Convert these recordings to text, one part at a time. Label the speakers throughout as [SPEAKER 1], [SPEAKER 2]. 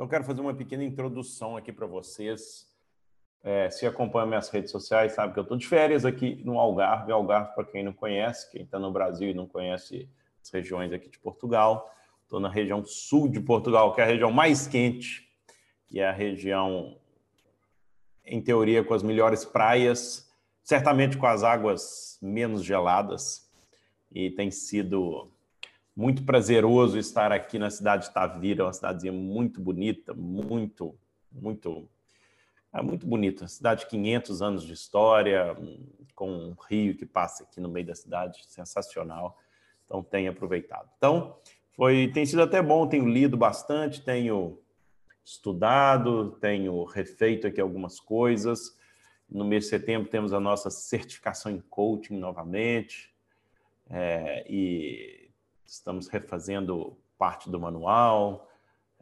[SPEAKER 1] Então, quero fazer uma pequena introdução aqui para vocês. É, se acompanha minhas redes sociais, sabe que eu estou de férias aqui no Algarve. Algarve, para quem não conhece, quem está no Brasil e não conhece as regiões aqui de Portugal. Estou na região sul de Portugal, que é a região mais quente, e é a região, em teoria, com as melhores praias, certamente com as águas menos geladas. E tem sido muito prazeroso estar aqui na cidade de Tavira, uma cidadezinha muito bonita, muito, muito, é muito bonita. Cidade de 500 anos de história, com um rio que passa aqui no meio da cidade, sensacional. Então, tenho aproveitado. Então, foi, tem sido até bom, tenho lido bastante, tenho estudado, tenho refeito aqui algumas coisas. No mês de setembro temos a nossa certificação em coaching novamente. É, e estamos refazendo parte do manual,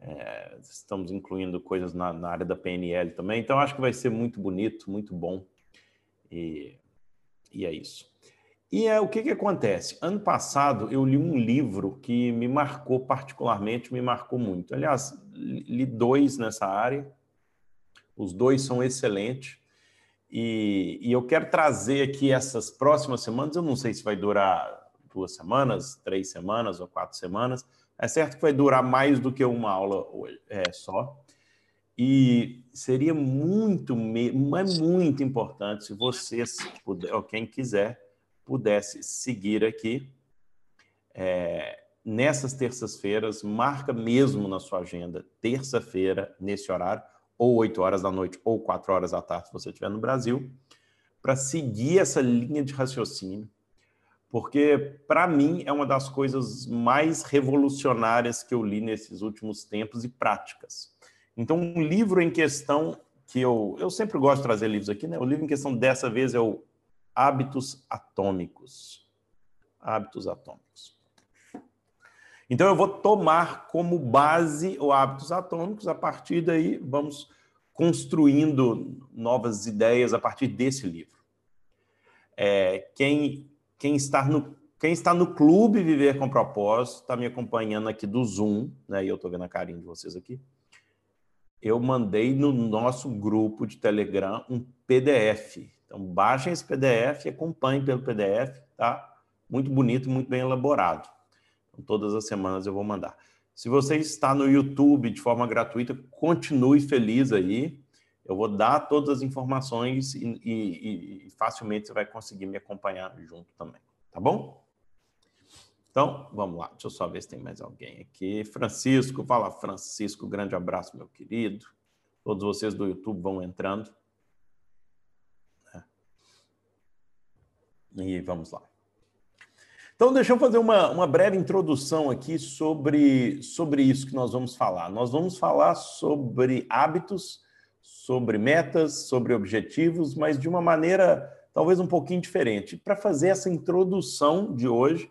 [SPEAKER 1] é, estamos incluindo coisas na, na, área da PNL também, então acho que vai ser muito bonito, muito bom, e, e é isso. E é o que, que acontece? Ano passado eu li um livro que me marcou particularmente, me marcou muito. Aliás, li dois nessa área, os dois são excelentes. E, e eu quero trazer aqui essas próximas semanas. Eu não sei se vai durar duas semanas, três semanas ou quatro semanas. É certo que vai durar mais do que uma aula é, só. E seria muito, é muito importante se vocês, puder, ou quem quiser, pudesse seguir aqui é, nessas terças-feiras, marca mesmo na sua agenda, terça-feira, nesse horário, ou 8 horas da noite, ou 4 horas da tarde, se você estiver no Brasil, para seguir essa linha de raciocínio porque para mim é uma das coisas mais revolucionárias que eu li nesses últimos tempos e práticas. Então, um livro em questão que eu, eu sempre gosto de trazer livros aqui, né? O livro em questão dessa vez é o Hábitos Atômicos. Hábitos Atômicos. Então, eu vou tomar como base o Hábitos Atômicos, a partir daí vamos construindo novas ideias a partir desse livro. É, quem quem está no, quem está no clube Viver com Propósito, está me acompanhando aqui do Zoom, né? E eu estou vendo a carinha de vocês aqui. Eu mandei no nosso grupo de Telegram um PDF. Então, baixem esse PDF e acompanhem pelo PDF, tá? Muito bonito, muito bem elaborado. Então, todas as semanas eu vou mandar. Se você está no YouTube de forma gratuita, continue feliz aí. Eu vou dar todas as informações e, e, e facilmente você vai conseguir me acompanhar junto também, tá bom? Então, vamos lá. Deixa eu só ver se tem mais alguém aqui. Francisco, fala Francisco, grande abraço, meu querido. Todos vocês do YouTube vão entrando. É. E vamos lá. Então, deixa eu fazer uma, uma breve introdução aqui sobre, sobre isso que nós vamos falar. Nós vamos falar sobre hábitos sobre metas, sobre objetivos, mas de uma maneira talvez um pouquinho diferente. Para fazer essa introdução de hoje,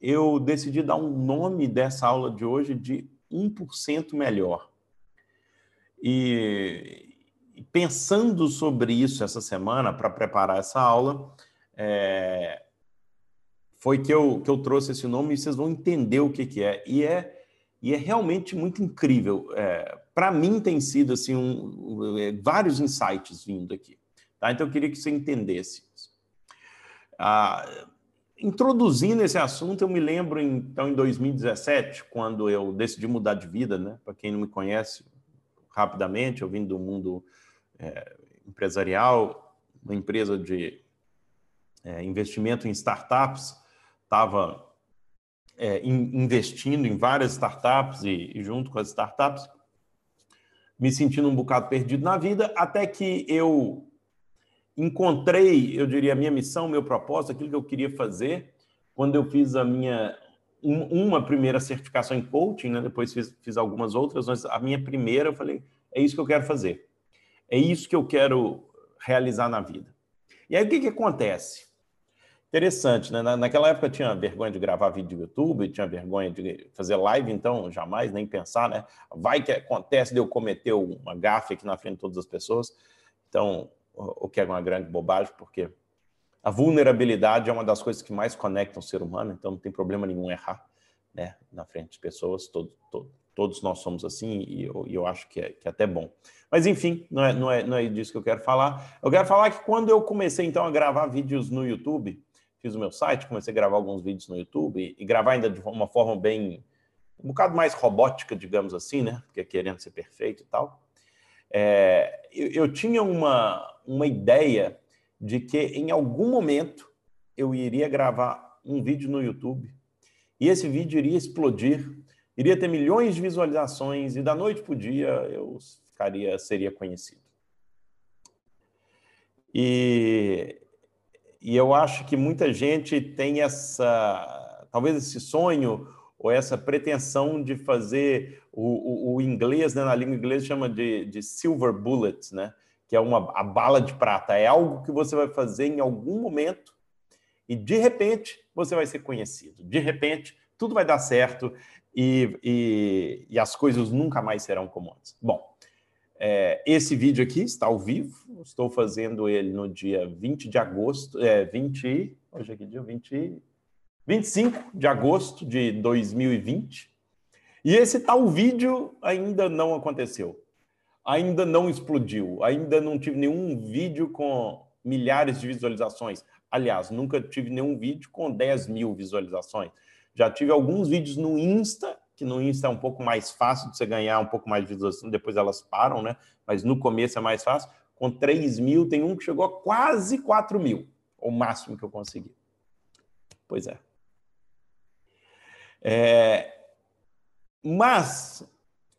[SPEAKER 1] eu decidi dar um nome dessa aula de hoje de 1% melhor. E pensando sobre isso essa semana, para preparar essa aula, é, foi que eu, que eu trouxe esse nome e vocês vão entender o que, que é. E é, e é realmente muito incrível. É, para mim tem sido assim um, é, vários insights vindo aqui. Tá? Então eu queria que você entendesse isso. Ah, introduzindo esse assunto, eu me lembro então em 2017, quando eu decidi mudar de vida, né? Para quem não me conhece, rapidamente, eu vim do mundo é, empresarial, uma empresa de é, investimento em startups, estava é, investindo em várias startups e, e junto com as startups me sentindo um bocado perdido na vida, até que eu encontrei, eu diria, a minha missão, meu propósito, aquilo que eu queria fazer, quando eu fiz a minha uma primeira certificação em coaching, né? depois fiz, fiz algumas outras, mas a minha primeira eu falei, é isso que eu quero fazer. É isso que eu quero realizar na vida. E aí o que, que acontece? Interessante, né? naquela época eu tinha vergonha de gravar vídeo no YouTube, tinha vergonha de fazer live, então jamais nem pensar, né? Vai que acontece de eu cometer uma gafe aqui na frente de todas as pessoas. Então, o que é uma grande bobagem, porque a vulnerabilidade é uma das coisas que mais conectam o ser humano, então não tem problema nenhum errar, né? Na frente de pessoas, todo, todo, todos nós somos assim e eu, eu acho que é, que é até bom. Mas enfim, não é, não, é, não é disso que eu quero falar. Eu quero falar que quando eu comecei então a gravar vídeos no YouTube, fiz o meu site, comecei a gravar alguns vídeos no YouTube e, e gravar ainda de uma forma bem um bocado mais robótica, digamos assim, né? Porque querendo ser perfeito e tal. É, eu, eu tinha uma, uma ideia de que em algum momento eu iria gravar um vídeo no YouTube e esse vídeo iria explodir, iria ter milhões de visualizações e da noite para o dia eu ficaria, seria conhecido. E, e eu acho que muita gente tem essa, talvez esse sonho ou essa pretensão de fazer o, o, o inglês, né, na língua inglesa chama de, de silver bullet, né? que é uma a bala de prata. É algo que você vai fazer em algum momento e de repente você vai ser conhecido. De repente tudo vai dar certo e, e, e as coisas nunca mais serão como antes. Bom, é, esse vídeo aqui está ao vivo, estou fazendo ele no dia 20 de agosto, é, 20, hoje é que dia? 20, 25 de agosto de 2020. E esse tal vídeo ainda não aconteceu ainda não explodiu, ainda não tive nenhum vídeo com milhares de visualizações. Aliás, nunca tive nenhum vídeo com 10 mil visualizações. Já tive alguns vídeos no Insta, que no Insta é um pouco mais fácil de você ganhar um pouco mais de visualização, depois elas param, né? Mas no começo é mais fácil. Com 3 mil, tem um que chegou a quase 4 mil, o máximo que eu consegui. Pois é. é... Mas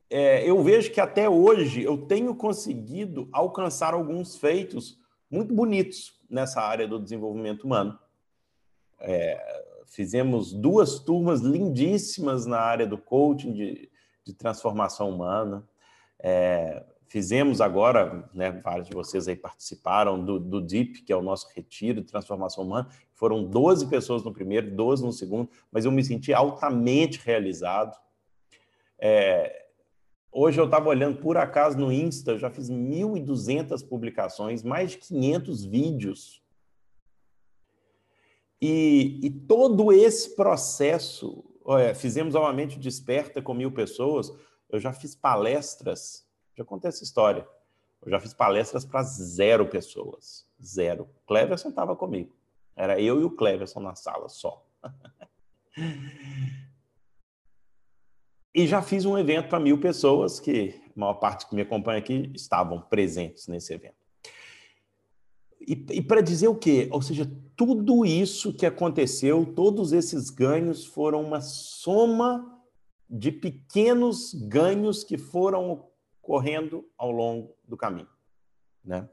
[SPEAKER 1] é, eu vejo que até hoje eu tenho conseguido alcançar alguns feitos muito bonitos nessa área do desenvolvimento humano. É, fizemos duas turmas lindíssimas na área do coaching de, de transformação humana. É, fizemos agora, né, vários de vocês aí participaram do, do DEEP, que é o nosso retiro de transformação humana. Foram 12 pessoas no primeiro, 12 no segundo, mas eu me senti altamente realizado. É, Hoje eu estava olhando, por acaso, no Insta, eu já fiz 1.200 publicações, mais de 500 vídeos. E, e todo esse processo, fizemos novamente Desperta com mil pessoas, eu já fiz palestras, já contei essa história, eu já fiz palestras para zero pessoas, zero. Cleverson estava comigo, era eu e o Cleverson na sala só. E já fiz um evento para mil pessoas, que a maior parte que me acompanha aqui estavam presentes nesse evento. E, e para dizer o quê? Ou seja, tudo isso que aconteceu, todos esses ganhos foram uma soma de pequenos ganhos que foram ocorrendo ao longo do caminho. Né?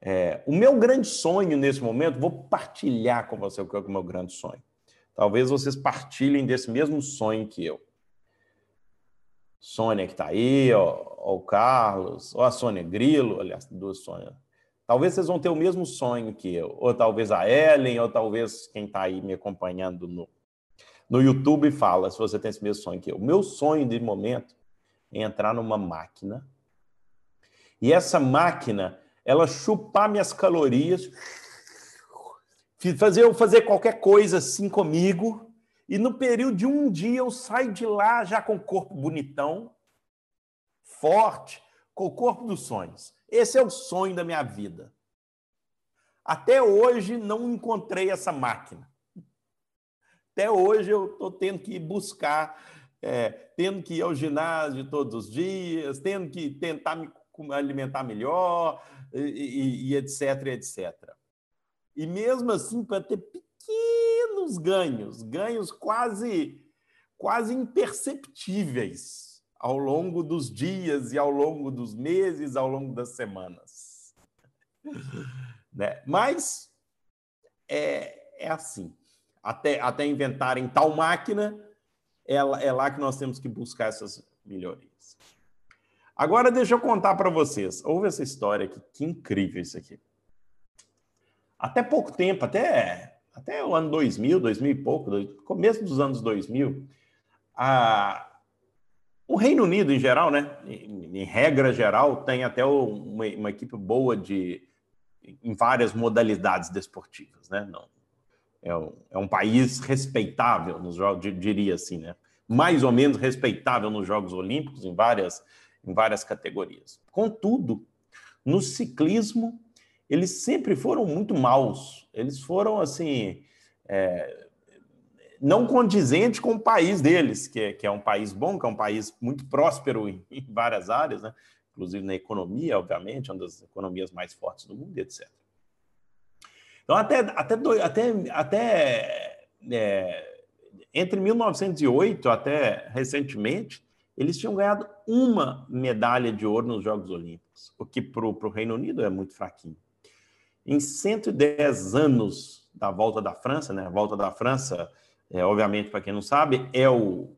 [SPEAKER 1] É, o meu grande sonho nesse momento, vou partilhar com você o que é o meu grande sonho. Talvez vocês partilhem desse mesmo sonho que eu. Sônia que está aí, ó, ó, o Carlos, ou a Sônia Grilo, aliás, duas Sônia. Talvez vocês vão ter o mesmo sonho que eu, ou talvez a Ellen, ou talvez quem está aí me acompanhando no, no YouTube fala se você tem esse mesmo sonho que eu. O meu sonho de momento é entrar numa máquina e essa máquina ela chupar minhas calorias, fazer eu fazer qualquer coisa assim comigo e no período de um dia eu saio de lá já com o corpo bonitão, forte, com o corpo dos sonhos. Esse é o sonho da minha vida. Até hoje não encontrei essa máquina. Até hoje eu estou tendo que buscar, é, tendo que ir ao ginásio todos os dias, tendo que tentar me alimentar melhor, e, e, e etc, etc. E mesmo assim, para ter pequenos ganhos, ganhos quase, quase imperceptíveis ao longo dos dias e ao longo dos meses, ao longo das semanas. né? Mas é, é assim. Até, até inventarem tal máquina, é, é lá que nós temos que buscar essas melhorias. Agora, deixa eu contar para vocês. Ouve essa história aqui, que incrível isso aqui. Até pouco tempo, até até o ano 2000, 2000 e pouco, começo dos anos 2000, a, o Reino Unido, em geral, né, em, em regra geral, tem até uma, uma, equipe boa de, em várias modalidades desportivas. Né? Não, é, um, é um país respeitável, nos jogos, diria assim. Né? mais ou menos respeitável nos Jogos Olímpicos, em várias, em várias categorias. Contudo, no ciclismo, eles sempre foram muito maus. Eles foram, assim, é, não condizente com o país deles, que é, que é um país bom, que é um país muito próspero em, em várias áreas, né? inclusive na economia, obviamente, uma das economias mais fortes do mundo, etc. Então, até, até, até, até é, entre 1908 até recentemente, eles tinham ganhado uma medalha de ouro nos Jogos Olímpicos, o que para o Reino Unido é muito fraquinho. Em 110 anos da volta da França, né? A volta da França, é, obviamente, para quem não sabe, é, o,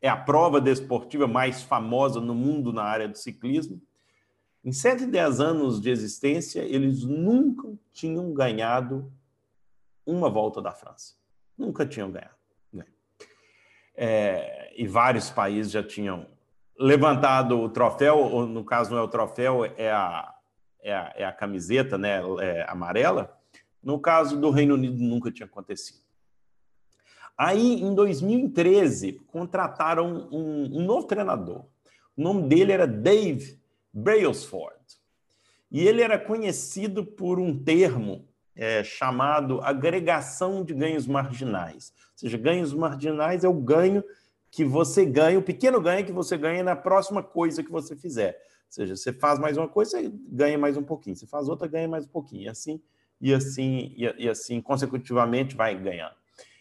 [SPEAKER 1] é a prova desportiva mais famosa no mundo na área do ciclismo. Em 110 anos de existência, eles nunca tinham ganhado uma volta da França. Nunca tinham ganhado. Né? É, e vários países já tinham levantado o troféu, ou no caso não é o troféu, é a, é a, é a camiseta né, é amarela. No caso do Reino Unido, nunca tinha acontecido. Aí, em 2013, contrataram um, um novo treinador. O nome dele era Dave Brailsford. E ele era conhecido por um termo é, chamado agregação de ganhos marginais. Ou seja, ganhos marginais é o ganho que você ganha, o pequeno ganho que você ganha na próxima coisa que você fizer. Ou seja, você faz mais uma coisa, você ganha mais um pouquinho. Você faz outra, ganha mais um pouquinho. E assim, e assim, e, assim, consecutivamente vai ganhando.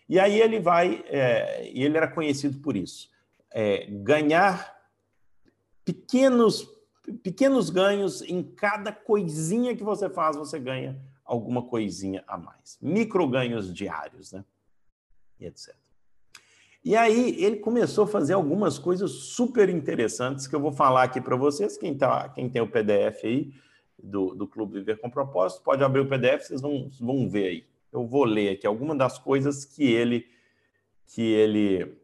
[SPEAKER 1] E aí ele vai, é, e ele era conhecido por isso, é, ganhar pequenos pequenos ganhos em cada coisinha que você faz, você ganha alguma coisinha a mais. Micro ganhos diários, né? E etc. E aí ele começou a fazer algumas coisas super interessantes que eu vou falar aqui para vocês. Quem, tá, quem tem o PDF aí do, do Clube Viver com Propósito, pode abrir o PDF, vocês vão, vão ver aí. Eu vou ler aqui algumas das coisas que ele que ele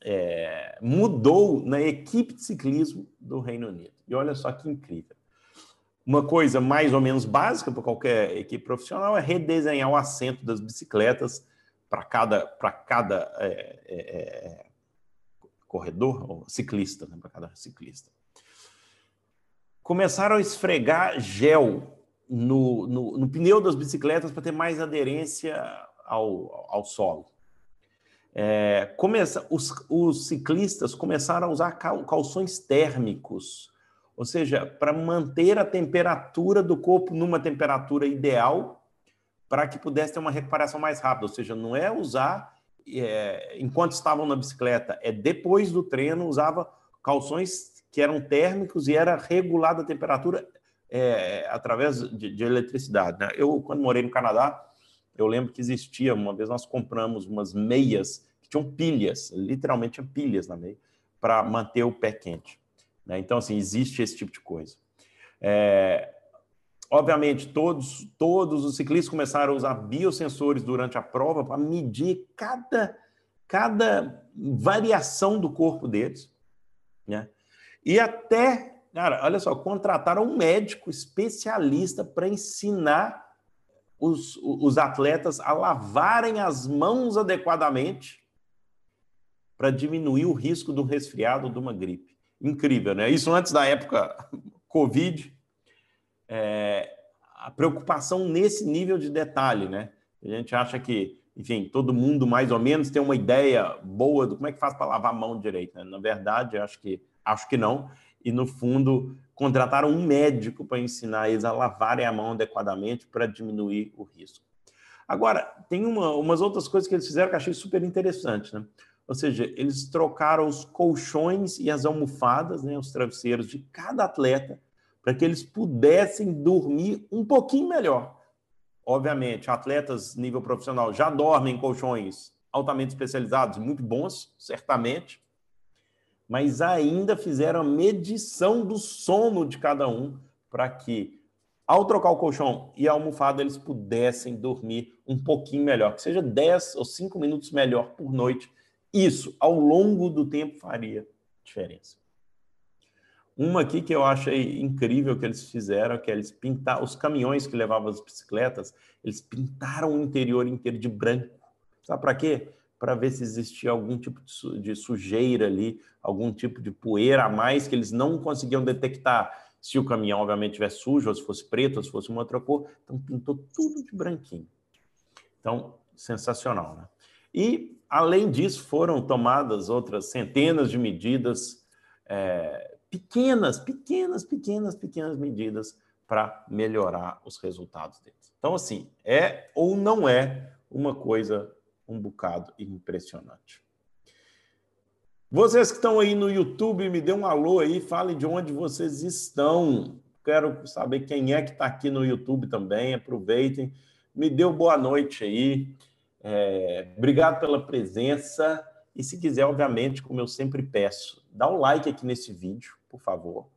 [SPEAKER 1] é, mudou na equipe de ciclismo do Reino Unido. E olha só que incrível. Uma coisa mais ou menos básica para qualquer equipe profissional é redesenhar o assento das bicicletas para cada, para cada é, é, é corredor, ou ciclista, né, para cada ciclista. Começaram a esfregar gel no, no, no pneu das bicicletas para ter mais aderência ao, ao solo. É, começa, os, os, ciclistas começaram a usar calções térmicos, ou seja, para manter a temperatura do corpo numa temperatura ideal para que pudesse ter uma recuperação mais rápida. Ou seja, não é usar é, enquanto estavam na bicicleta, é depois do treino usava calções que eram térmicos e era regulada a temperatura é, através de, de eletricidade. Né? Eu, quando morei no Canadá, eu lembro que existia, uma vez nós compramos umas meias que tinham pilhas, literalmente tinha pilhas na meia, para manter o pé quente. Né? Então, assim, existe esse tipo de coisa. É, obviamente, todos, todos os ciclistas começaram a usar biosensores durante a prova para medir cada, cada variação do corpo deles. Né? E até, cara, olha só, contrataram um médico especialista para ensinar os, os atletas a lavarem as mãos adequadamente para diminuir o risco do resfriado ou de uma gripe. Incrível, né? Isso antes da época Covid. É, a preocupação nesse nível de detalhe, né? A gente acha que, enfim, todo mundo mais ou menos tem uma ideia boa do como é que faz para lavar a mão direito. Né? Na verdade, acho que acho que não. E no fundo, contrataram um médico para ensinar eles a lavarem a mão adequadamente para diminuir o risco. Agora, tem uma, umas outras coisas que eles fizeram que eu achei super interessante, né? Ou seja, eles trocaram os colchões e as almofadas, né, os travesseiros de cada atleta, para que eles pudessem dormir um pouquinho melhor. Obviamente, atletas nível profissional já dormem em colchões altamente especializados, muito bons, certamente, mas ainda fizeram a medição do sono de cada um para que, ao trocar o colchão e a almofada, eles pudessem dormir um pouquinho melhor, que seja 10 ou 5 minutos melhor por noite. Isso, ao longo do tempo, faria diferença. Uma aqui que eu achei incrível que eles fizeram, que eles pintaram os caminhões que levavam as bicicletas, eles pintaram o interior inteiro de branco. Sabe para quê? Para ver se existia algum tipo de sujeira ali, algum tipo de poeira a mais que eles não conseguiam detectar se o caminhão, obviamente, tivesse sujo, ou se fosse preto, ou se fosse uma outra cor. Então, pintou tudo de branquinho. Então, sensacional, né? E, além disso, foram tomadas outras centenas de medidas, é, pequenas, pequenas, pequenas, pequenas medidas para melhorar os resultados deles. Então, assim, é ou não é uma coisa um bocado impressionante. Vocês que estão aí no YouTube, me dê um alô aí, falem de onde vocês estão. Quero saber quem é que está aqui no YouTube também. Aproveitem. Me dê boa noite aí. É, obrigado pela presença. E se quiser, obviamente, como eu sempre peço, dá um like aqui nesse vídeo, por favor.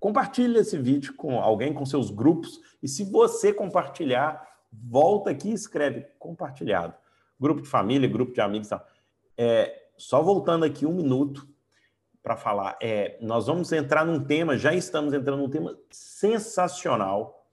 [SPEAKER 1] Compartilhe esse vídeo com alguém, com seus grupos. E se você compartilhar, volta aqui e escreve compartilhado. Grupo de família, grupo de amigos. É, só voltando aqui um minuto para falar, é, nós vamos entrar num tema, já estamos entrando num tema sensacional,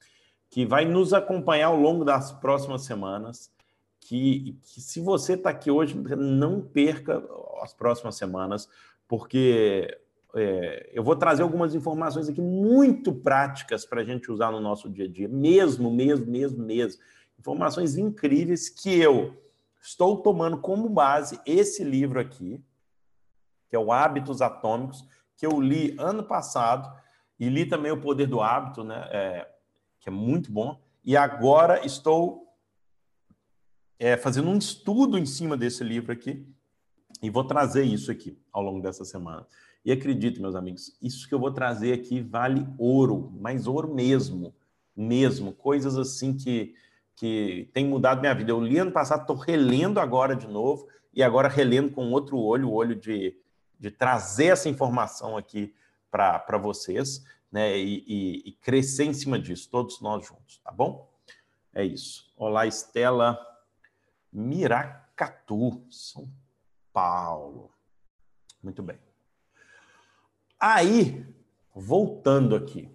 [SPEAKER 1] que vai nos acompanhar ao longo das próximas semanas. Que, que se você está aqui hoje, não perca as próximas semanas, porque é, eu vou trazer algumas informações aqui muito práticas para a gente usar no nosso dia a dia, mesmo, mesmo, mesmo, mesmo. Informações incríveis que eu estou tomando como base esse livro aqui, que é o Hábitos Atômicos, que eu li ano passado, e li também O Poder do Hábito, né? É, que é muito bom. E agora estou é, fazendo um estudo em cima desse livro aqui, e vou trazer isso aqui ao longo dessa semana. E acredite, meus amigos, isso que eu vou trazer aqui vale ouro, mas ouro mesmo, mesmo. Coisas assim que que tem mudado minha vida. Eu li ano passado, estou relendo agora de novo, e agora relendo com outro olho, o olho de, de trazer essa informação aqui para vocês, né? E, e, e, crescer em cima disso, todos nós juntos, tá bom? É isso. Olá, Estela Miracatu, São Paulo. Muito bem. Aí, voltando aqui.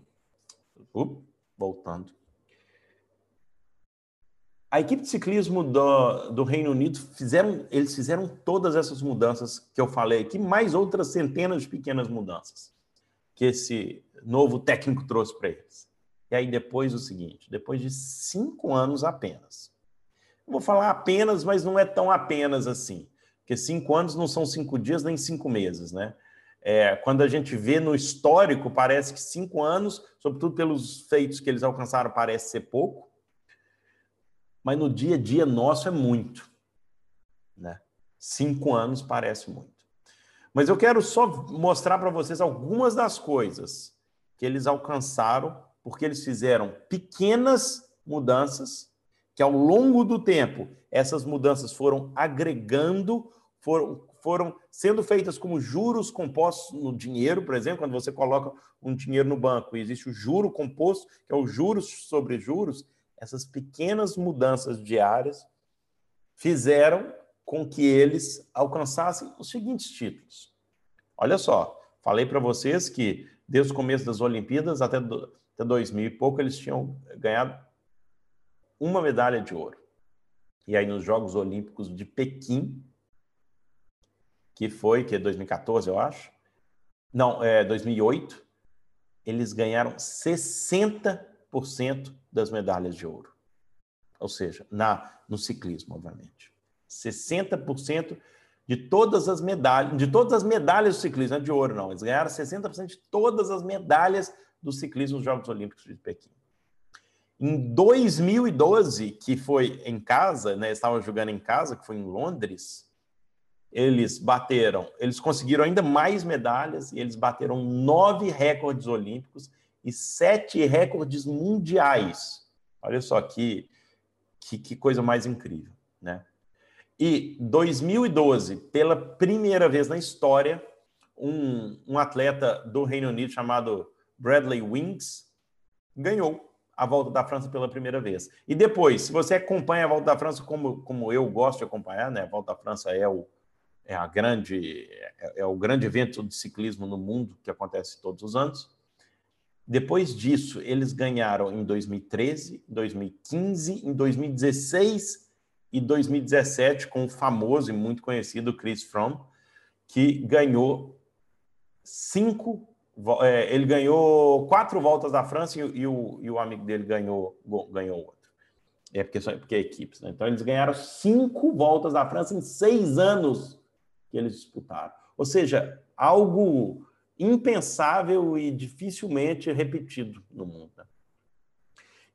[SPEAKER 1] Uh, voltando a equipe de ciclismo do, do Reino Unido fizeram, eles fizeram todas essas mudanças que eu falei aqui, mais outras centenas de pequenas mudanças que esse novo técnico trouxe para eles. E aí depois o seguinte, depois de cinco anos apenas, eu vou falar apenas, mas não é tão apenas assim, porque cinco anos não são cinco dias nem cinco meses, né? É, quando a gente vê no histórico, parece que cinco anos, sobretudo pelos feitos que eles alcançaram, parece ser pouco, mas no dia a dia nosso é muito. Né? Cinco anos parece muito. Mas eu quero só mostrar para vocês algumas das coisas que eles alcançaram, porque eles fizeram pequenas mudanças, que ao longo do tempo essas mudanças foram agregando, foram, foram sendo feitas como juros compostos no dinheiro, por exemplo, quando você coloca um dinheiro no banco e existe o juro composto, que é o juros sobre juros, essas pequenas mudanças diárias fizeram com que eles alcançassem os seguintes títulos. Olha só, falei para vocês que desde o começo das Olimpíadas até, do, até 2000 e pouco eles tinham ganhado uma medalha de ouro. E aí nos Jogos Olímpicos de Pequim, que foi que é 2014, eu acho. Não, é 2008, eles ganharam 60% das medalhas de ouro. Ou seja, na, no ciclismo, obviamente. 60% de todas as medalhas, de todas as medalhas do ciclismo, não é de ouro, não. Eles ganharam 60% de todas as medalhas do ciclismo nos Jogos Olímpicos de Pequim. Em 2012, que foi em casa, né, estavam jogando em casa, que foi em Londres, eles bateram, eles conseguiram ainda mais medalhas e eles bateram nove recordes olímpicos e sete recordes mundiais. Olha só que, que, que coisa mais incrível, né? E 2012, pela primeira vez na história, um, um atleta do Reino Unido chamado Bradley Wings ganhou a volta da França pela primeira vez. E depois, se você acompanha a volta da França como, como eu gosto de acompanhar, né? A volta da França é o, é a grande é, é o grande evento de ciclismo no mundo que acontece todos os anos. Depois disso, eles ganharam em 2013, 2015, em 2016 e 2017 com o famoso e muito conhecido Chris Froome, que ganhou cinco, é, ele ganhou quatro voltas da França e, e, o, e o amigo dele ganhou, ganhou outro. É porque, porque é equipes, né? Então eles ganharam cinco voltas da França em seis anos que eles disputaram. Ou seja, algo impensável e dificilmente repetido no mundo. Né?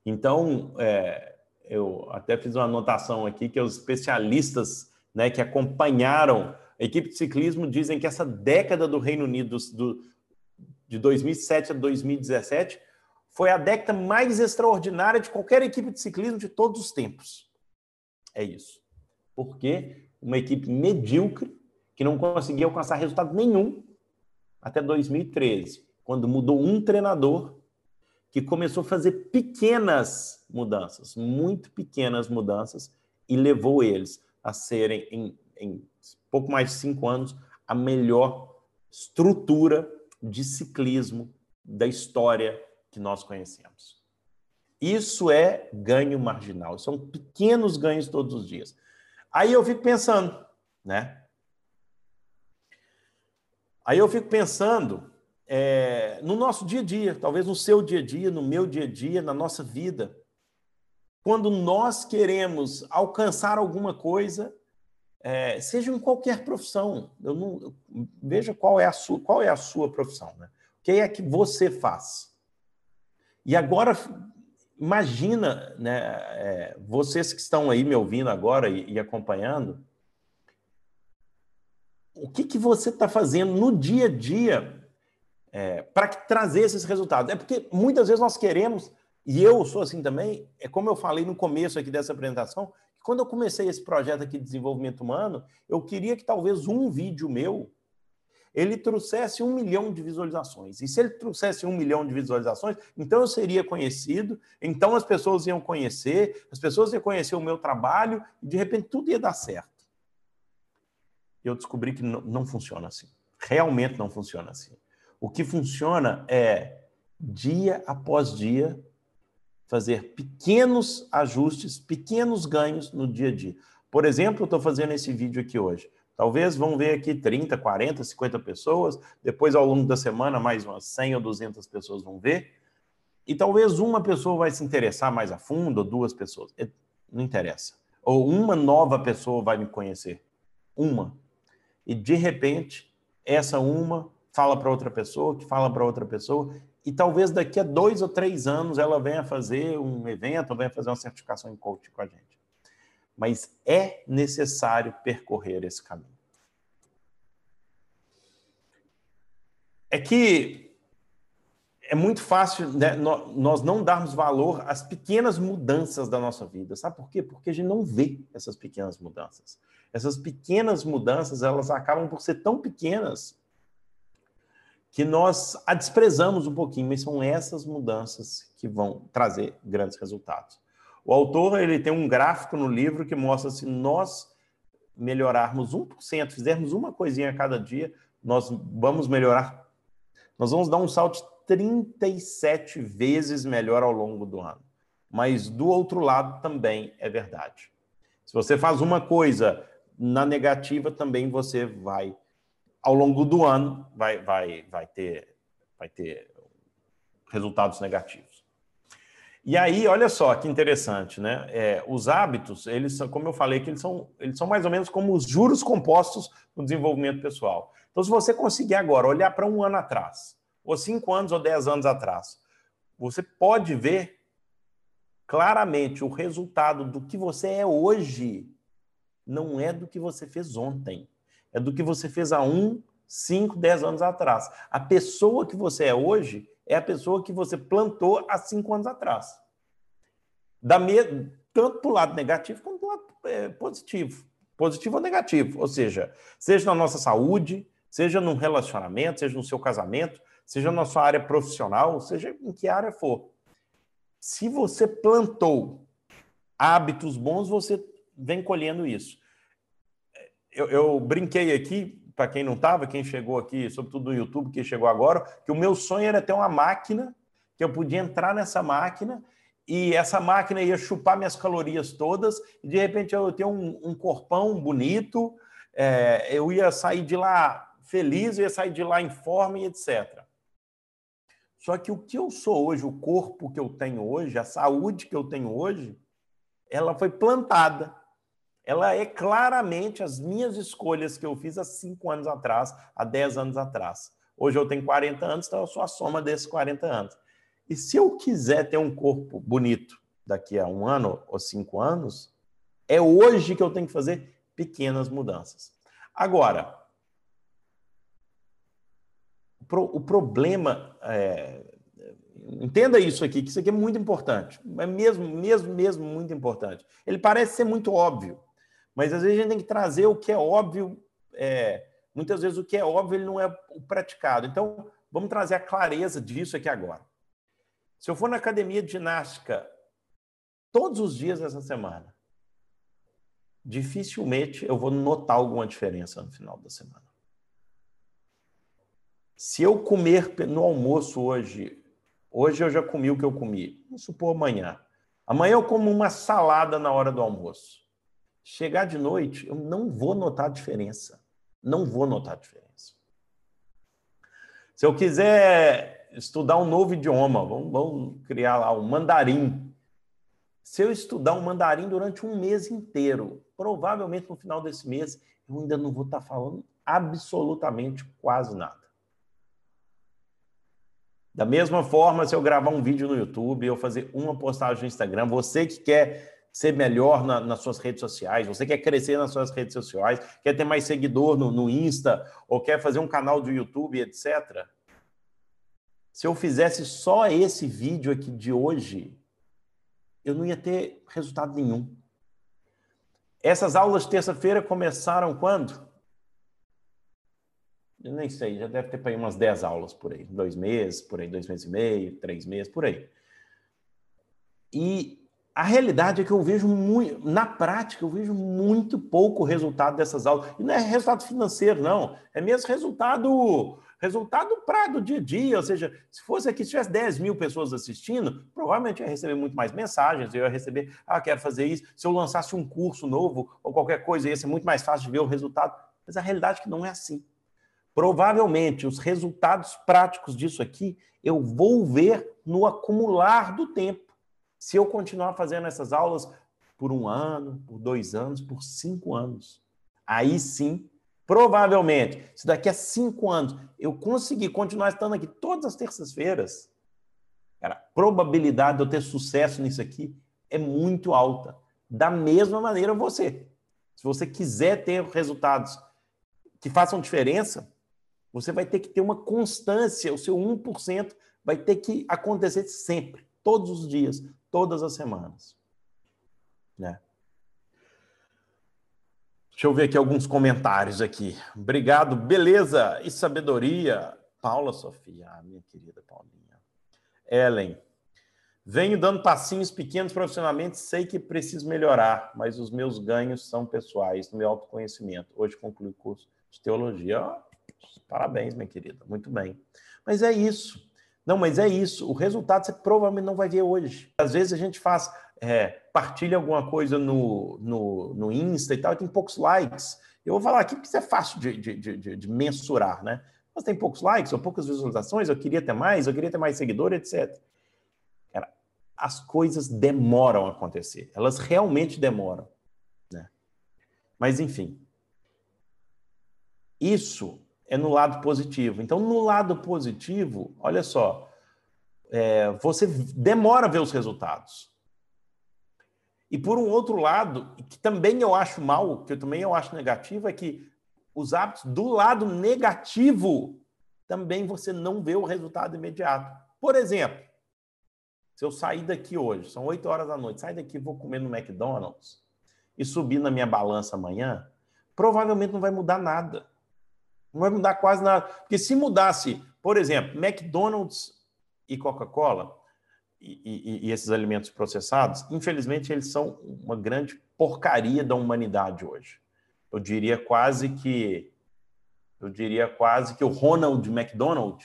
[SPEAKER 1] Então, é, eu até fiz uma anotação aqui que os especialistas né, que acompanharam a equipe de ciclismo dizem que essa década do Reino Unido, do, de 2007 a 2017, foi a década mais extraordinária de qualquer equipe de ciclismo de todos os tempos. É isso. Porque uma equipe medíocre, que não conseguia alcançar resultado nenhum até 2013, quando mudou um treinador que começou a fazer pequenas mudanças, muito pequenas mudanças, e levou eles a serem, em, em pouco mais de cinco anos, a melhor estrutura de ciclismo da história que nós conhecemos. Isso é ganho marginal, são pequenos ganhos todos os dias. Aí eu fico pensando, né? Aí eu fico pensando é, no nosso dia a dia, talvez no seu dia a dia, no meu dia a dia, na nossa vida. Quando nós queremos alcançar alguma coisa, é, seja em qualquer profissão, eu não, veja qual é a sua, qual é a sua profissão, né? O que é que você faz? E agora imagina, né, é, vocês que estão aí me ouvindo agora e, e acompanhando, o que, que você está fazendo no dia a dia é, para trazer esses resultados. É porque muitas vezes nós queremos, e eu sou assim também, é como eu falei no começo aqui dessa apresentação, quando eu comecei esse projeto aqui de desenvolvimento humano, eu queria que talvez um vídeo meu ele trouxesse um milhão de visualizações. E se ele trouxesse um milhão de visualizações, então eu seria conhecido, então as pessoas iam conhecer, as pessoas iam conhecer o meu trabalho, e de repente tudo ia dar certo. Eu descobri que não, não funciona assim. Realmente não funciona assim. O que funciona é, dia após dia, fazer pequenos ajustes, pequenos ganhos no dia a dia. Por exemplo, eu estou fazendo esse vídeo aqui hoje. Talvez vão ver aqui 30, 40, 50 pessoas. Depois, ao longo da semana, mais umas 100 ou 200 pessoas vão ver. E talvez uma pessoa vai se interessar mais a fundo, ou duas pessoas. É, não interessa. Ou uma nova pessoa vai me conhecer. Uma. E, de repente, essa uma fala para outra pessoa, que fala para outra pessoa, e talvez daqui a dois ou três anos ela venha fazer um evento, venha fazer uma certificação em coaching com a gente. Mas é necessário percorrer esse caminho. É que é muito fácil né, nós não darmos valor às pequenas mudanças da nossa vida. Sabe por quê? Porque a gente não vê essas pequenas mudanças. Essas pequenas mudanças, elas acabam por ser tão pequenas que nós a desprezamos um pouquinho, mas são essas mudanças que vão trazer grandes resultados. O autor ele tem um gráfico no livro que mostra se nós melhorarmos 1%, fizermos uma coisinha a cada dia, nós vamos melhorar, nós vamos dar um salto 37 vezes melhor ao longo do ano. Mas do outro lado também é verdade. Se você faz uma coisa na negativa, também você vai ao longo do ano vai, vai, vai, ter, vai ter resultados negativos. E aí, olha só que interessante, né? É, os hábitos, eles são, como eu falei, que eles são, eles são mais ou menos como os juros compostos no desenvolvimento pessoal. Então, se você conseguir agora olhar para um ano atrás, ou cinco anos ou dez anos atrás, você pode ver claramente o resultado do que você é hoje, não é do que você fez ontem é do que você fez há um, cinco, dez anos atrás. A pessoa que você é hoje é a pessoa que você plantou há cinco anos atrás. Da. Tanto para o lado negativo quanto para o lado é, positivo. Positivo ou negativo. Ou seja, seja na nossa saúde, seja num relacionamento, seja no seu casamento, seja na sua área profissional, seja em que área for. Se você plantou hábitos bons, você vem colhendo isso eu, eu brinquei aqui, para quem não estava, quem chegou aqui, sobretudo no YouTube, quem chegou agora, que o meu sonho era ter uma máquina, que eu podia entrar nessa máquina e essa máquina ia chupar minhas calorias todas, e de repente eu tenho um, um corpão bonito, é, eu ia sair de lá feliz, eu ia sair de lá em forma e etc. Só que o que eu sou hoje, o corpo que eu tenho hoje, a saúde que eu tenho hoje, ela foi plantada. Ela é claramente as minhas escolhas que eu fiz há cinco anos atrás, há dez anos atrás. Hoje eu tenho 40 anos, então eu sou a soma desses 40 anos. E se eu quiser ter um corpo bonito daqui a um ano ou cinco anos, é hoje que eu tenho que fazer pequenas mudanças. Agora, o problema, é, entenda isso aqui, que isso aqui é muito importante, é mesmo, mesmo, mesmo muito importante. Ele parece ser muito óbvio, mas às vezes a gente tem que trazer o que é óbvio, é, muitas vezes o que é óbvio ele não é praticado. Então, vamos trazer a clareza disso aqui agora. Se eu for na academia de ginástica todos os dias dessa semana, dificilmente eu vou notar alguma diferença no final da semana. Se eu comer no almoço hoje, hoje eu já comi o que eu comi, vamos supor amanhã. Amanhã eu como uma salada na hora do almoço. Chegar de noite, eu não vou notar diferença. Não vou notar diferença. Se eu quiser estudar um novo idioma, vamos, vamos criar lá um mandarim. Se eu estudar um mandarim durante um mês inteiro, provavelmente no final desse mês eu ainda não vou estar falando absolutamente quase nada. Da mesma forma, se eu gravar um vídeo no YouTube, eu fazer uma postagem no Instagram, você que quer ser melhor na, nas suas redes sociais, você quer crescer nas suas redes sociais, quer ter mais seguidor no, no Insta, ou quer fazer um canal do YouTube, etc se eu fizesse só esse vídeo aqui de hoje, eu não ia ter resultado nenhum. Essas aulas de terça-feira começaram quando? Eu nem sei, já deve ter para umas 10 aulas por aí. Dois meses, por aí, dois meses e meio, três meses, por aí. E a realidade é que eu vejo muito, na prática, eu vejo muito pouco resultado dessas aulas. E não é resultado financeiro, não. É mesmo resultado Resultado para do dia a dia, ou seja, se fosse aqui, se tivesse 10 mil pessoas assistindo, provavelmente eu ia receber muito mais mensagens, eu ia receber, ah, quero fazer isso. Se eu lançasse um curso novo ou qualquer coisa, ia ser muito mais fácil de ver o resultado. Mas a realidade é que não é assim. Provavelmente os resultados práticos disso aqui eu vou ver no acumular do tempo. Se eu continuar fazendo essas aulas por um ano, por dois anos, por cinco anos, aí sim Provavelmente, se daqui a cinco anos eu conseguir continuar estando aqui todas as terças-feiras, a probabilidade de eu ter sucesso nisso aqui é muito alta. Da mesma maneira você. Se você quiser ter resultados que façam diferença, você vai ter que ter uma constância, o seu 1% vai ter que acontecer sempre, todos os dias, todas as semanas. Né? Deixa eu ver aqui alguns comentários aqui. Obrigado, beleza e sabedoria. Paula Sofia, ah, minha querida Paulinha. Ellen, venho dando passinhos pequenos profissionalmente, sei que preciso melhorar, mas os meus ganhos são pessoais, no meu autoconhecimento. Hoje concluí o curso de teologia. Parabéns, minha querida, muito bem. Mas é isso. Não, mas é isso. O resultado você provavelmente não vai ver hoje. Às vezes a gente faz é, partilha alguma coisa no, no, no Insta e tal, e tem poucos likes. Eu vou falar aqui porque isso é fácil de, de, de, de, mensurar, né? Mas tem poucos likes ou poucas visualizações, eu queria ter mais, eu queria ter mais seguidor, etc. Cara, as coisas demoram a acontecer. Elas realmente demoram. Né? Mas, enfim. Isso é no lado positivo. Então, no lado positivo, olha só, é, você demora a ver os resultados. E por um outro lado, que também eu acho mal, que eu também eu acho negativo, é que os hábitos do lado negativo também você não vê o resultado imediato. Por exemplo, se eu sair daqui hoje, são 8 horas da noite, sair daqui vou comer no McDonald's e subir na minha balança amanhã, provavelmente não vai mudar nada. Não vai mudar quase nada. Porque se mudasse, por exemplo, McDonald's e Coca-Cola, e, e, esses alimentos processados, infelizmente, eles são uma grande porcaria da humanidade hoje. Eu diria quase que eu diria quase que o Ronald McDonald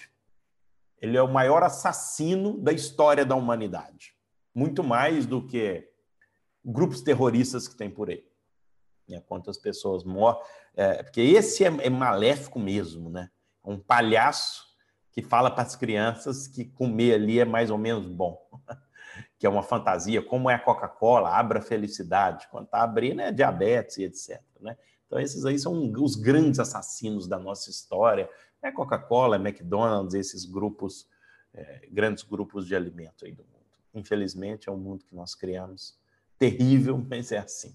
[SPEAKER 1] ele é o maior assassino da história da humanidade. muito mais do que grupos terroristas que tem por aí. Né? Quantas pessoas morrem. É, porque esse é, é maléfico mesmo, né? É um palhaço que fala para as crianças que comer ali é mais ou menos bom. que é uma fantasia, como é a Coca-Cola, abra felicidade. Quando está abrindo é diabetes e etc. Né? Então, esses aí são os grandes assassinos da nossa história. É Coca-Cola, é McDonald's, esses grupos, é, grandes grupos de alimento aí do mundo. Infelizmente, é um mundo que nós criamos terrível, mas é assim.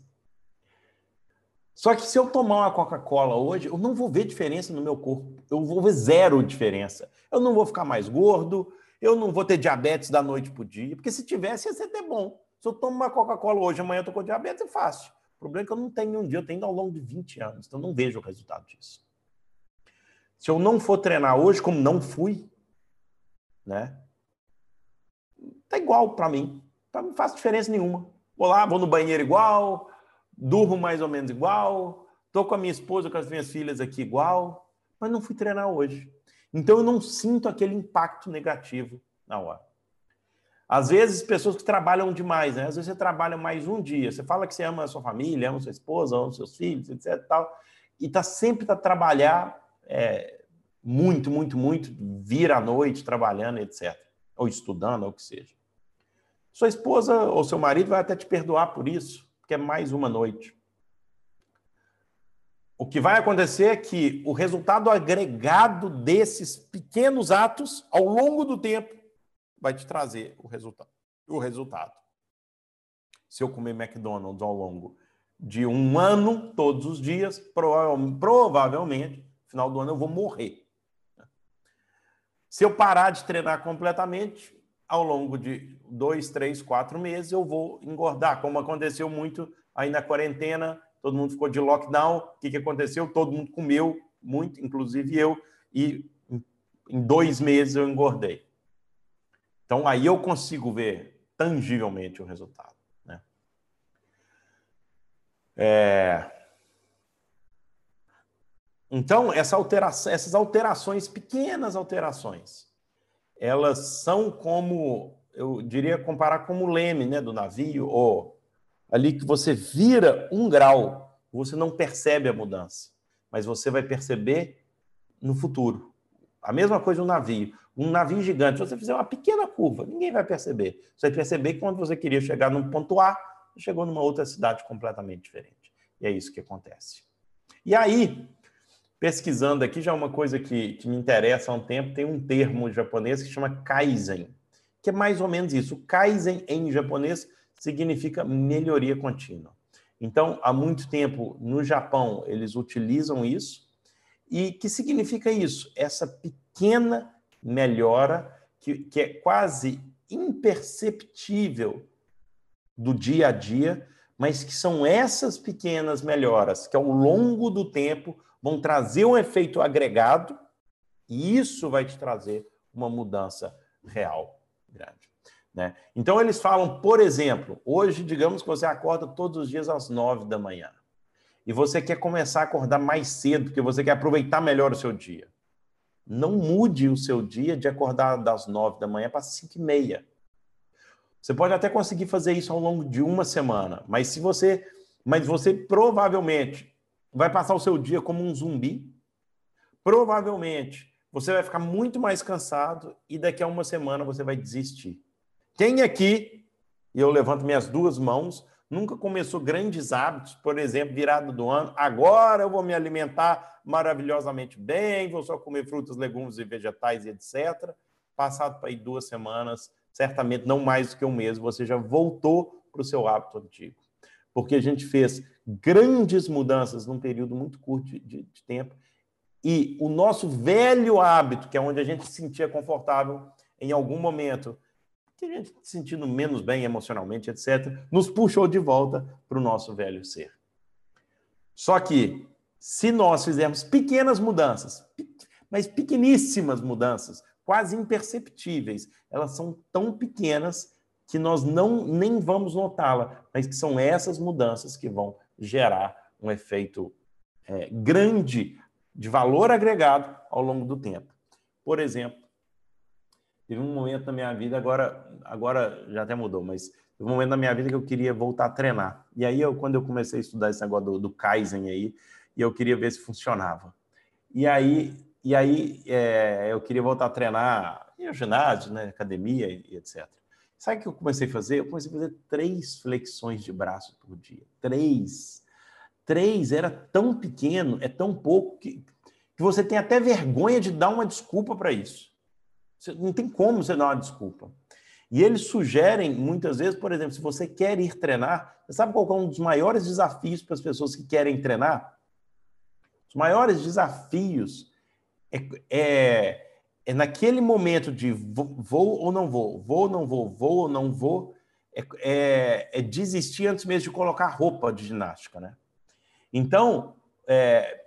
[SPEAKER 1] Só que se eu tomar uma Coca-Cola hoje, eu não vou ver diferença no meu corpo. Eu vou ver zero diferença. Eu não vou ficar mais gordo, eu não vou ter diabetes da noite para o dia, porque se tivesse, ia ser até bom. Se eu tomo uma Coca-Cola hoje, amanhã eu tô com diabetes, é fácil. O problema é que eu não tenho um dia, eu tenho ao longo de 20 anos, então não vejo o resultado disso. Se eu não for treinar hoje, como não fui, né? Tá igual para mim. Não faz diferença nenhuma. Vou lá, vou no banheiro igual, durmo mais ou menos igual, tô com a minha esposa, com as minhas filhas aqui igual, mas não fui treinar hoje. Então eu não sinto aquele impacto negativo na hora. Às vezes, pessoas que trabalham demais, né? Às vezes você trabalha mais um dia, você fala que você ama a sua família, ama a sua esposa, ama os seus filhos, etc. Tal, e tá sempre para trabalhar é, muito, muito, muito, vir à noite trabalhando, etc. Ou estudando, ou o que seja. Sua esposa ou seu marido vai até te perdoar por isso, porque é mais uma noite. O que vai acontecer é que o resultado agregado desses pequenos atos ao longo do tempo vai te trazer o resultado. O resultado. Se eu comer McDonald's ao longo de um ano, todos os dias, provavelmente, no final do ano eu vou morrer. Se eu parar de treinar completamente, ao longo de dois, três, quatro meses, eu vou engordar, como aconteceu muito aí na quarentena todo mundo ficou de lockdown. O que, que aconteceu? Todo mundo comeu muito, inclusive eu, e em dois meses eu engordei. Então aí eu consigo ver tangivelmente o resultado. Né? É... Então, essa alteração, essas alterações, pequenas alterações, elas são como, eu diria, comparar como o leme né, do navio, ou ali que você vira um grau, você não percebe a mudança, mas você vai perceber no futuro. A mesma coisa um navio. Um navio gigante, se você fizer uma pequena curva, ninguém vai perceber. Você vai perceber que quando você queria chegar num ponto A, chegou numa outra cidade completamente diferente. E é isso que acontece. E aí, pesquisando aqui, já é uma coisa que, que me interessa há um tempo, tem um termo japonês que chama Kaizen, que é mais ou menos isso. O Kaizen em japonês significa melhoria contínua. Então, há muito tempo no Japão eles utilizam isso. E que significa isso? Essa pequena melhora que, que é quase imperceptível do dia a dia, mas que são essas pequenas melhoras que ao longo do tempo vão trazer um efeito agregado e isso vai te trazer uma mudança real grande. Né? Então, eles falam, por exemplo, hoje, digamos que você acorda todos os dias às nove da manhã e você quer começar a acordar mais cedo, porque você quer aproveitar melhor o seu dia. Não mude o seu dia de acordar das nove da manhã para cinco e meia. Você pode até conseguir fazer isso ao longo de uma semana, mas se você, mas você provavelmente vai passar o seu dia como um zumbi. Provavelmente você vai ficar muito mais cansado e daqui a uma semana você vai desistir. Quem aqui, e eu levanto minhas duas mãos, nunca começou grandes hábitos, por exemplo, virado do ano, agora eu vou me alimentar maravilhosamente bem, vou só comer frutas, legumes e vegetais e etc. Passado para aí duas semanas, certamente não mais do que um mês, você já voltou para o seu hábito antigo. Porque a gente fez grandes mudanças num período muito curto de, de, de tempo e o nosso velho hábito, que é onde a gente se sentia confortável em algum momento, que a gente se sentindo menos bem emocionalmente, etc., nos puxou de volta para o nosso velho ser. Só que, se nós fizermos pequenas mudanças, mas pequeníssimas mudanças, quase imperceptíveis, elas são tão pequenas que nós não nem vamos notá-la, mas que são essas mudanças que vão gerar um efeito é, grande de valor agregado ao longo do tempo. Por exemplo, teve um momento na minha vida, agora, agora já até mudou, mas teve um momento na minha vida que eu queria voltar a treinar. E aí, eu, quando eu comecei a estudar esse negócio do, do Kaizen aí, eu queria ver se funcionava. E aí, e aí é, eu queria voltar a treinar em ginásio, né, academia e, etc. Sabe o que eu comecei a fazer? Eu comecei a fazer três flexões de braço por dia. Três. Três era tão pequeno, é tão pouco, que, que você tem até vergonha de dar uma desculpa para isso. Você, não tem como você dar uma desculpa. E eles sugerem, muitas vezes, por exemplo, se você quer ir treinar, você sabe qual é um dos maiores desafios para as pessoas que querem treinar? Os maiores desafios é, é, é naquele momento de vou, ou não vou, vou ou não vou, vou ou não vou, é, é, é desistir antes mesmo de colocar roupa de ginástica, né? Então, é,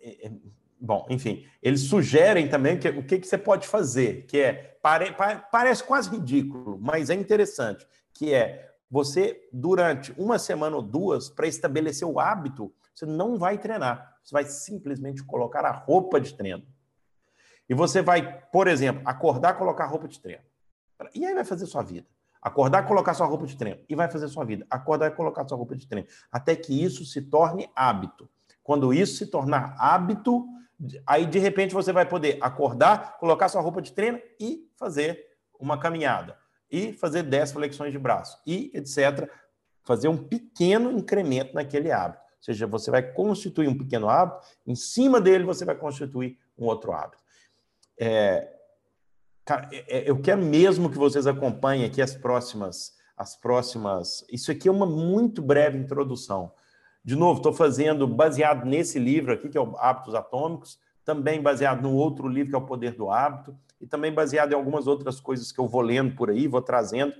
[SPEAKER 1] é, é, bom, enfim, eles sugerem também que, o que, que você pode fazer, que é, pare, parece quase ridículo, mas é interessante, que é você, durante uma semana ou duas, para estabelecer o hábito, você não vai treinar, você vai simplesmente colocar a roupa de treino. E você vai, por exemplo, acordar, colocar roupa de treino. E aí vai fazer sua vida. Acordar, colocar sua roupa de treino. E vai fazer sua vida. Acordar e colocar sua roupa de treino. Até que isso se torne hábito. Quando isso se tornar hábito, aí de repente você vai poder acordar, colocar sua roupa de treino e fazer uma caminhada. E fazer 10 flexões de braço. E etc. Fazer um pequeno incremento naquele hábito. Ou seja, você vai constituir um pequeno hábito, em cima dele você vai constituir um outro hábito. É, cara, é, é, eu quero mesmo que vocês acompanhem aqui as próximas, as próximas. Isso aqui é uma muito breve introdução. De novo, estou fazendo baseado nesse livro aqui, que é o Hábitos Atômicos, também baseado no outro livro, que é o Poder do Hábito, e também baseado em algumas outras coisas que eu vou lendo por aí, vou trazendo.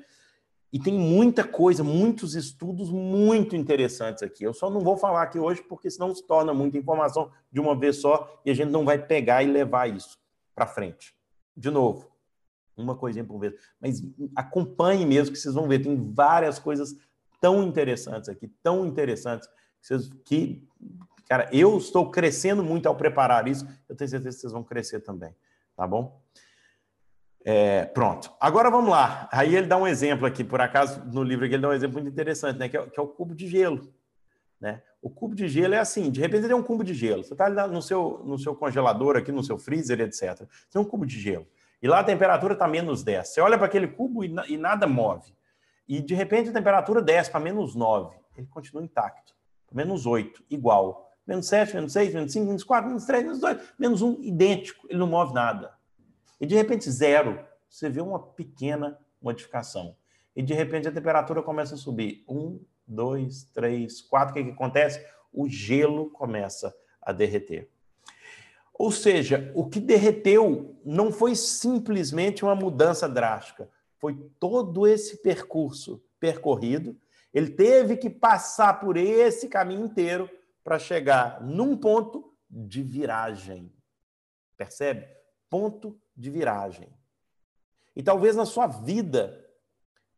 [SPEAKER 1] E tem muita coisa, muitos estudos muito interessantes aqui. Eu só não vou falar aqui hoje, porque senão se torna muita informação de uma vez só e a gente não vai pegar e levar isso para frente. De novo, uma coisinha por vez. Mas acompanhe mesmo, que vocês vão ver. Tem várias coisas tão interessantes aqui, tão interessantes, que, vocês, que cara, eu estou crescendo muito ao preparar isso. Eu tenho certeza que vocês vão crescer também. Tá bom? É, pronto. Agora vamos lá. Aí ele dá um exemplo aqui, por acaso, no livro aqui, ele dá um exemplo muito interessante, né? Que é, que é o cubo de gelo. Né? O cubo de gelo é assim, de repente ele é um cubo de gelo. Você está no seu, no seu congelador aqui, no seu freezer, etc. Tem um cubo de gelo. E lá a temperatura está menos 10. Você olha para aquele cubo e, e, nada move. E de repente a temperatura desce para menos 9. Ele continua intacto. Menos 8, igual. Menos 7, menos 6, menos 5, menos 4, menos 3, menos 2, menos 1, idêntico. Ele não move nada. E de repente, zero. Você vê uma pequena modificação. E de repente a temperatura começa a subir. 1, dois, três, quatro, o que, que acontece? O gelo começa a derreter. Ou seja, o que derreteu não foi simplesmente uma mudança drástica, foi todo esse percurso percorrido. Ele teve que passar por esse caminho inteiro para chegar num ponto de viragem. Percebe? Ponto de viragem. E talvez na sua vida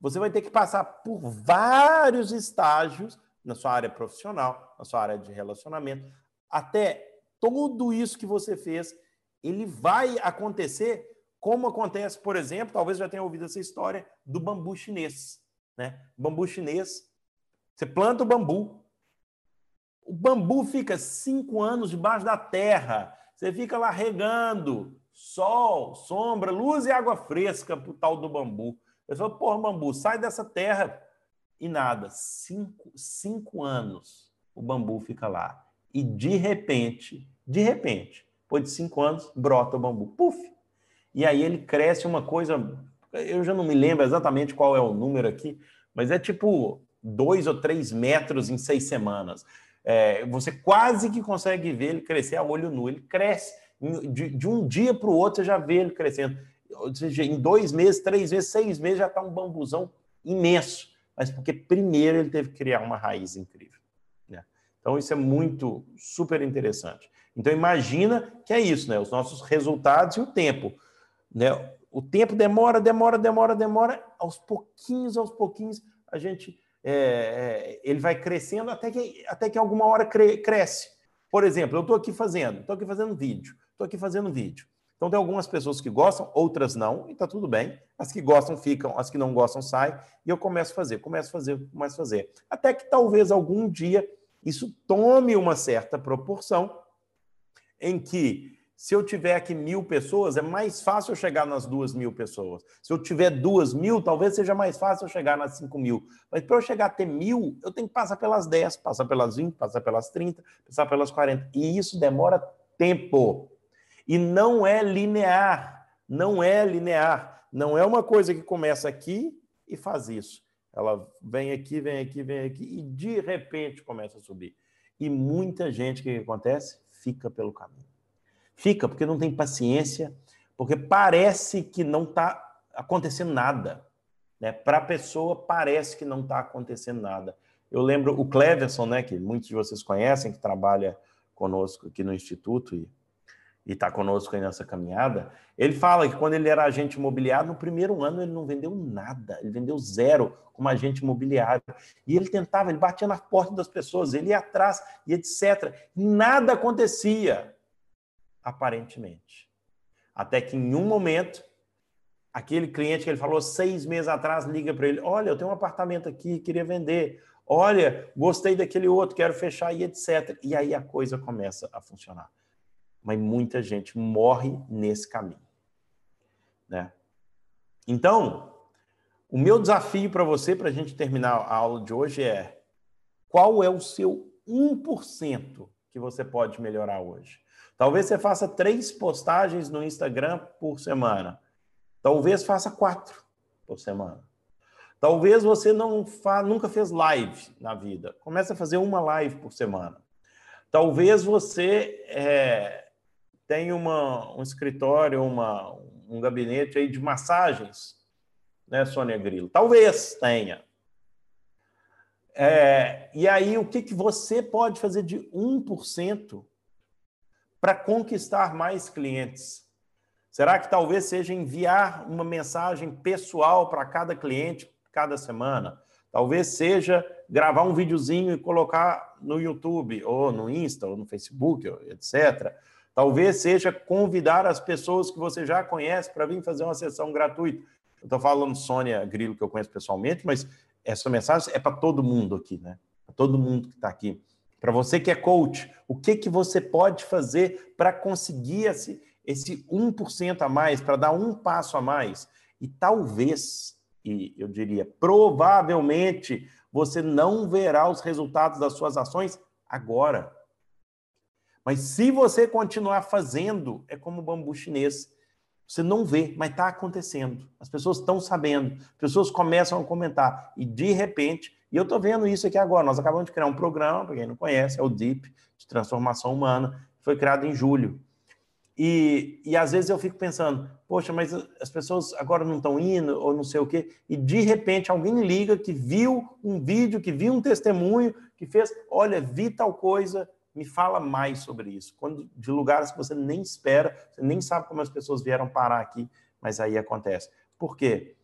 [SPEAKER 1] você vai ter que passar por vários estágios na sua área profissional, na sua área de relacionamento, até tudo isso que você fez, ele vai acontecer como acontece, por exemplo, talvez já tenha ouvido essa história do bambu chinês, né? Bambu chinês, você planta o bambu, o bambu fica cinco anos debaixo da terra, você fica lá regando, sol, sombra, luz e água fresca para o tal do bambu. Eu falou, porra, bambu, sai dessa terra. E nada, cinco, cinco anos o bambu fica lá. E de repente, de repente, depois de cinco anos, brota o bambu. Puf! E aí ele cresce uma coisa, eu já não me lembro exatamente qual é o número aqui, mas é tipo dois ou três metros em seis semanas. É, você quase que consegue ver ele crescer a olho nu. Ele cresce. De, de um dia para o outro, você já vê ele crescendo ou seja, em dois meses, três meses, seis meses já está um bambuzão imenso, mas porque primeiro ele teve que criar uma raiz incrível. Né? Então isso é muito super interessante. Então imagina que é isso, né? Os nossos resultados e o tempo, né? O tempo demora, demora, demora, demora. Aos pouquinhos, aos pouquinhos, a gente é, é, ele vai crescendo até que até que alguma hora cre cresce. Por exemplo, eu estou aqui fazendo, estou aqui fazendo vídeo, estou aqui fazendo vídeo. Então, tem algumas pessoas que gostam, outras não, e tá tudo bem. As que gostam ficam, as que não gostam saem, e eu começo a fazer, começo a fazer, começo a fazer. Até que talvez algum dia isso tome uma certa proporção em que se eu tiver aqui mil pessoas, é mais fácil eu chegar nas duas mil pessoas. Se eu tiver duas mil, talvez seja mais fácil eu chegar nas cinco mil. Mas para eu chegar a ter mil, eu tenho que passar pelas dez, passar pelas vinte, passar pelas trinta, passar pelas quarenta. E isso demora tempo. E não é linear. Não é linear. Não é uma coisa que começa aqui e faz isso. Ela vem aqui, vem aqui, vem aqui e de repente começa a subir. E muita gente, o que acontece? Fica pelo caminho. Fica porque não tem paciência, porque parece que não está acontecendo nada. Né? Para a pessoa, parece que não está acontecendo nada. Eu lembro o Cleverson, né, que muitos de vocês conhecem, que trabalha conosco aqui no Instituto e está conosco aí nessa caminhada, ele fala que quando ele era agente imobiliário, no primeiro ano ele não vendeu nada, ele vendeu zero como agente imobiliário. E ele tentava, ele batia na porta das pessoas, ele ia atrás e etc. Nada acontecia aparentemente. Até que em um momento, aquele cliente que ele falou seis meses atrás liga para ele: Olha, eu tenho um apartamento aqui, queria vender. Olha, gostei daquele outro, quero fechar e etc. E aí a coisa começa a funcionar. Mas muita gente morre nesse caminho. Né? Então, o meu desafio para você, para a gente terminar a aula de hoje, é: qual é o seu 1% que você pode melhorar hoje? Talvez você faça três postagens no Instagram por semana. Talvez faça quatro por semana. Talvez você não fa... nunca fez live na vida. Comece a fazer uma live por semana. Talvez você é, tenha uma, um escritório, uma, um gabinete aí de massagens, né, Sônia Grilo? Talvez tenha. É, e aí, o que, que você pode fazer de 1% para conquistar mais clientes? Será que talvez seja enviar uma mensagem pessoal para cada cliente cada semana? Talvez seja gravar um videozinho e colocar no YouTube, ou no Insta, ou no Facebook, etc. Talvez seja convidar as pessoas que você já conhece para vir fazer uma sessão gratuita. Eu estou falando Sônia Grilo, que eu conheço pessoalmente, mas essa mensagem é para todo mundo aqui, né? Para todo mundo que está aqui. Para você que é coach, o que, que você pode fazer para conseguir esse, esse 1% a mais, para dar um passo a mais? E talvez, e eu diria provavelmente, você não verá os resultados das suas ações agora. Mas se você continuar fazendo, é como o bambu chinês. Você não vê, mas está acontecendo. As pessoas estão sabendo, as pessoas começam a comentar. E de repente, e eu estou vendo isso aqui agora. Nós acabamos de criar um programa, para quem não conhece, é o DEEP, de transformação humana, foi criado em julho. E, e às vezes eu fico pensando, poxa, mas as pessoas agora não estão indo, ou não sei o quê, e de repente alguém liga que viu um vídeo, que viu um testemunho, que fez, olha, vi tal coisa, me fala mais sobre isso. Quando de lugares que você nem espera, você nem sabe como as pessoas vieram parar aqui, mas aí acontece. Por quê?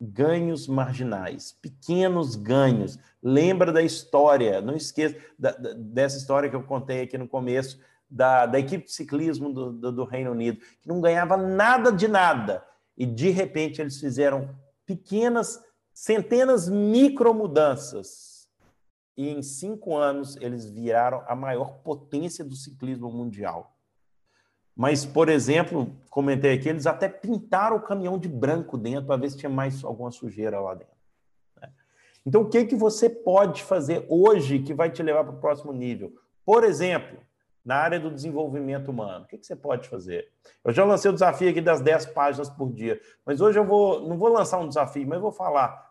[SPEAKER 1] ganhos marginais, pequenos ganhos. Lembra da história, não esqueça da, da, dessa história que eu contei aqui no começo, da, da equipe de ciclismo do, do, do, Reino Unido, que não ganhava nada de nada. E de repente eles fizeram pequenas, centenas micro mudanças. E em cinco anos eles viraram a maior potência do ciclismo mundial. Mas, por exemplo, comentei aqui, eles até pintaram o caminhão de branco dentro para ver se tinha mais alguma sujeira lá dentro. Né? Então, o que, que você pode fazer hoje que vai te levar para o próximo nível? Por exemplo, na área do desenvolvimento humano, o que, que você pode fazer? Eu já lancei o desafio aqui das 10 páginas por dia, mas hoje eu vou, não vou lançar um desafio, mas vou falar.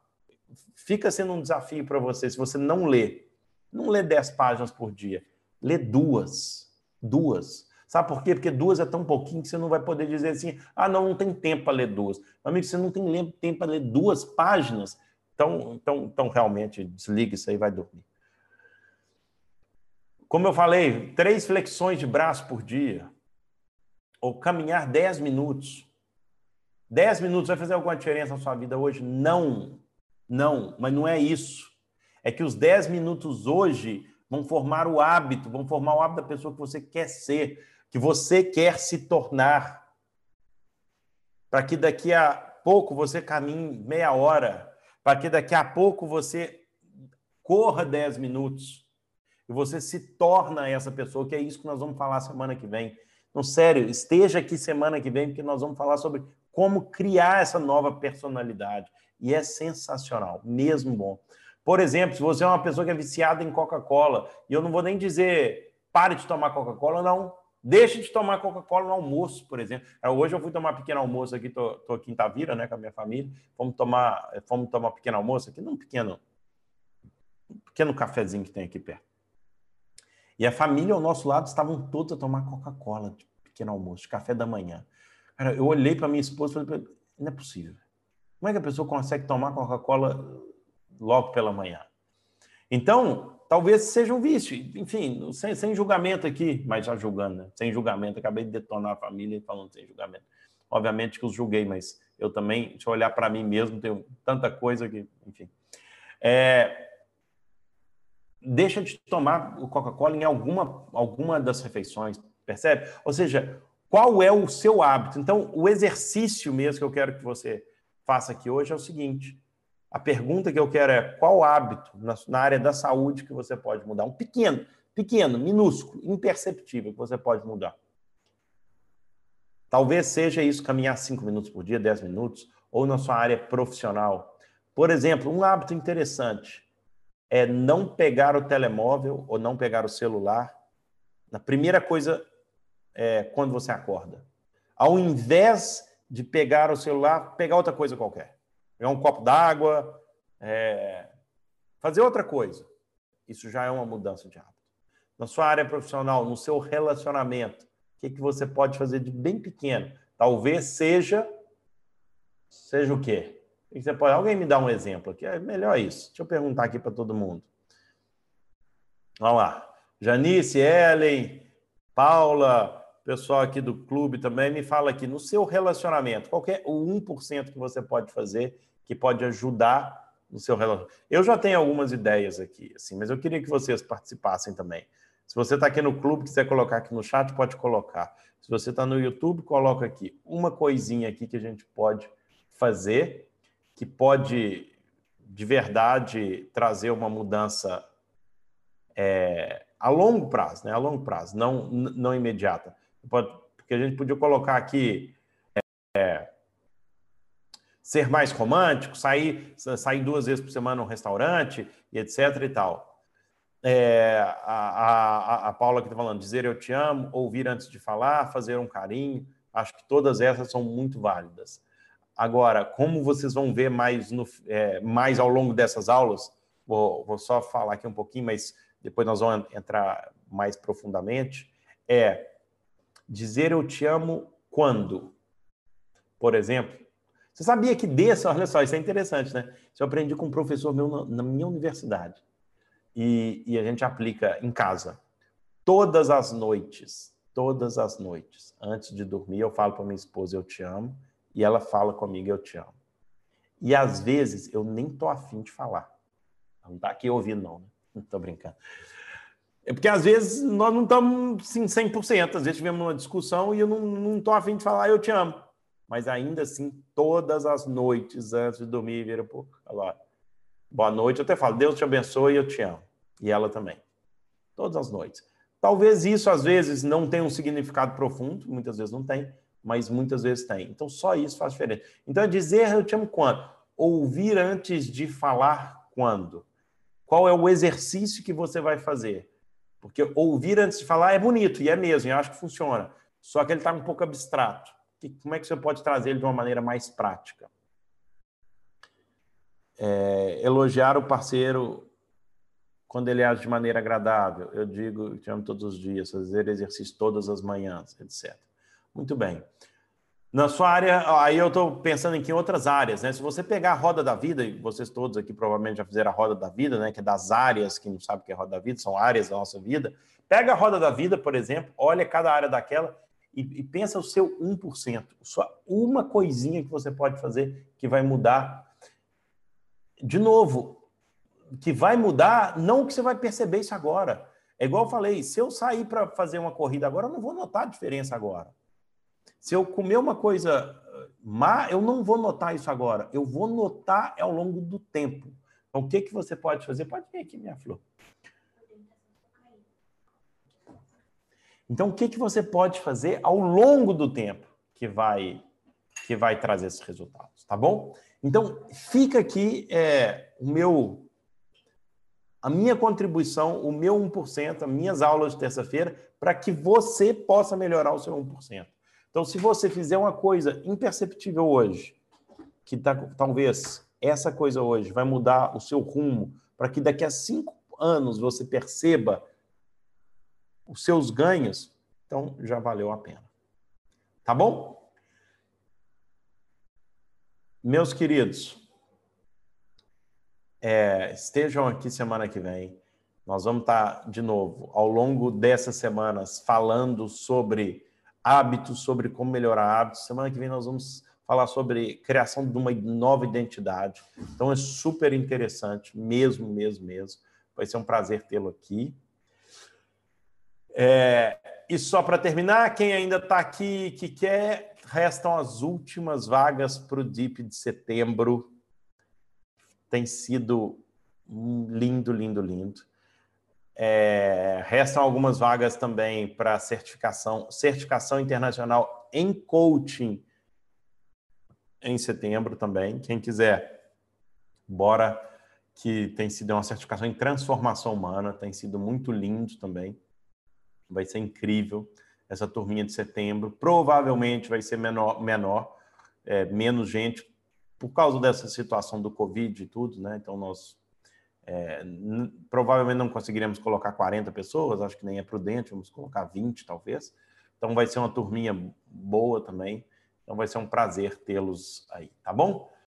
[SPEAKER 1] Fica sendo um desafio para você, se você não lê. Não lê 10 páginas por dia, lê duas. Duas Sabe por quê? Porque duas é tão pouquinho que você não vai poder dizer assim: ah, não, não tem tempo para ler duas. Amigo, você não tem tempo para ler duas páginas. Então, então, então, realmente, desliga isso aí vai dormir. Como eu falei, três flexões de braço por dia. Ou caminhar dez minutos. Dez minutos vai fazer alguma diferença na sua vida hoje? Não. Não, mas não é isso. É que os dez minutos hoje vão formar o hábito, vão formar o hábito da pessoa que você quer ser que você quer se tornar. para que daqui a pouco você caminhe meia hora, para que daqui a pouco você corra 10 minutos e você se torna essa pessoa, que é isso que nós vamos falar semana que vem. Não, sério, esteja aqui semana que vem, porque nós vamos falar sobre como criar essa nova personalidade. E é sensacional, mesmo bom. Por exemplo, se você é uma pessoa que é viciada em Coca-Cola, e eu não vou nem dizer pare de tomar Coca-Cola, não. Deixe de tomar Coca-Cola no almoço, por exemplo. É, hoje eu fui tomar pequeno almoço aqui, tô, tô aqui em Tavira, né, com a minha família. Fomos tomar, fomos tomar pequeno almoço aqui, num pequeno, pequeno cafezinho que tem aqui perto. E a família ao nosso lado estavam todos a tomar Coca-Cola de pequeno almoço, de café da manhã. Cara, eu olhei para minha esposa e falei, não é possível. Como é que a pessoa consegue tomar Coca-Cola logo pela manhã? Então, talvez seja um vício. Enfim, sem, sem julgamento aqui, mas já julgando, né? Sem julgamento. Acabei de detonar a família falando sem julgamento. Obviamente que os julguei, mas eu também, se eu olhar para mim mesmo, tenho tanta coisa que, enfim. É, deixa de tomar o Coca-Cola em alguma, alguma das refeições, percebe? Ou seja, qual é o seu hábito? Então, o exercício mesmo que eu quero que você faça aqui hoje é o seguinte: a pergunta que eu quero é qual hábito na, área da saúde que você pode mudar? Um pequeno, pequeno, minúsculo, imperceptível que você pode mudar. Talvez seja isso caminhar 5 minutos por dia, 10 minutos, ou na sua área profissional. Por exemplo, um hábito interessante é não pegar o telemóvel ou não pegar o celular na primeira coisa é, quando você acorda. Ao invés de pegar o celular, pegar outra coisa qualquer. Pegar um copo d'água, é, fazer outra coisa. Isso já é uma mudança de hábito. Na sua área profissional, no seu relacionamento, o que, que você pode fazer de bem pequeno? Talvez seja. Seja o quê? Você pode, alguém me dá um exemplo aqui? É melhor isso. Deixa eu perguntar aqui para todo mundo. Vamos lá. Janice, Ellen, Paula, pessoal aqui do clube também, me fala aqui, no seu relacionamento, qual é o 1% que você pode fazer que pode ajudar no seu relacionamento? Eu já tenho algumas ideias aqui, assim, mas eu queria que vocês participassem também. Se você está aqui no clube, quiser colocar aqui no chat, pode colocar. Se você está no YouTube, coloca aqui uma coisinha aqui que a gente pode fazer que pode de verdade trazer uma mudança é, a longo prazo, né? A longo prazo, não, não imediata. Porque a gente podia colocar aqui é, ser mais romântico, sair, sair duas vezes por semana num restaurante e etc e tal. É, a, a, a Paula que está falando, dizer eu te amo, ouvir antes de falar, fazer um carinho, acho que todas essas são muito válidas. Agora, como vocês vão ver mais, no, é, mais ao longo dessas aulas, vou, vou, só falar aqui um pouquinho, mas depois nós vamos entrar mais profundamente, é dizer eu te amo quando? Por exemplo, você sabia que desse, olha só, isso é interessante, né? Isso eu aprendi com um professor meu na, na minha universidade. E, e a gente aplica em casa. Todas as noites, todas as noites, antes de dormir, eu falo para minha esposa, eu te amo e ela fala comigo, eu te amo. E às vezes eu nem tô afim de falar. Não tá aqui ouvindo, não, né? Não tô brincando. É porque às vezes nós não estamos assim, 100%. Às vezes tivemos uma discussão e eu não, tô afim de falar, eu te amo. Mas ainda assim, todas as noites antes de dormir, vira, pô, lá. Boa noite, eu até falo, Deus te abençoe, eu te amo. E ela também. Todas as noites. Talvez isso, às vezes, não tenha um significado profundo, muitas vezes não tem, mas muitas vezes tem. Então, só isso faz diferença. Então, é dizer eu te amo quando? Ouvir antes de falar quando? Qual é o exercício que você vai fazer? Porque ouvir antes de falar é bonito, e é mesmo, eu acho que funciona. Só que ele está um pouco abstrato. Como é que você pode trazer ele de uma maneira mais prática? É, elogiar o parceiro quando ele age de maneira agradável. Eu digo, te amo todos os dias, fazer exercício todas as manhãs, etc. Muito bem. Na sua área, aí eu estou pensando em outras áreas, né? Se você pegar a roda da vida, e vocês todos aqui provavelmente já fizeram a roda da vida, né? Que é das áreas, quem não sabe o que é roda da vida, são áreas da nossa vida. Pega a roda da vida, por exemplo, olha cada área daquela e, e pensa o seu 1%, só uma coisinha que você pode fazer que vai mudar. De novo, que vai mudar, não que você vai perceber isso agora. É igual eu falei, se eu sair para fazer uma corrida agora, eu não vou notar a diferença agora. Se eu comer uma coisa mas eu não vou notar isso agora. Eu vou notar ao longo do tempo. Então, o que, que você pode fazer? Pode vir aqui, minha flor. Então, o que, que você pode fazer ao longo do tempo que vai, que vai trazer esses resultados, tá bom? Então, fica aqui é, o meu, a minha contribuição, o meu 1%, as minhas aulas de terça-feira, para que você possa melhorar o seu 1%. Então, se você fizer uma coisa imperceptível hoje, que tá, talvez essa coisa hoje vai mudar o seu rumo, para que daqui a cinco anos você perceba os seus ganhos, então já valeu a pena. Tá bom? Meus queridos, é, estejam aqui semana que vem. Nós vamos estar de novo ao longo dessas semanas falando sobre hábitos, sobre como melhorar hábitos. Semana que vem nós vamos falar sobre criação de uma nova identidade. Então é super interessante, mesmo, mesmo, mesmo. Vai ser um prazer tê-lo aqui. É, e só para terminar, quem ainda está aqui que quer, restam as últimas vagas para o DIP de setembro. Tem sido lindo, lindo, lindo. É, restam algumas vagas também para certificação, certificação internacional em coaching em setembro também. Quem quiser, bora, que tem sido uma certificação em transformação humana, tem sido muito lindo também. Vai ser incrível essa turminha de setembro. Provavelmente vai ser menor, menor é, menos gente por causa dessa situação do Covid e tudo, né? Então nós é, provavelmente não conseguiremos colocar 40 pessoas, acho que nem é prudente, vamos colocar 20 talvez. Então vai ser uma turminha boa também. Então vai ser um prazer tê-los aí, tá bom?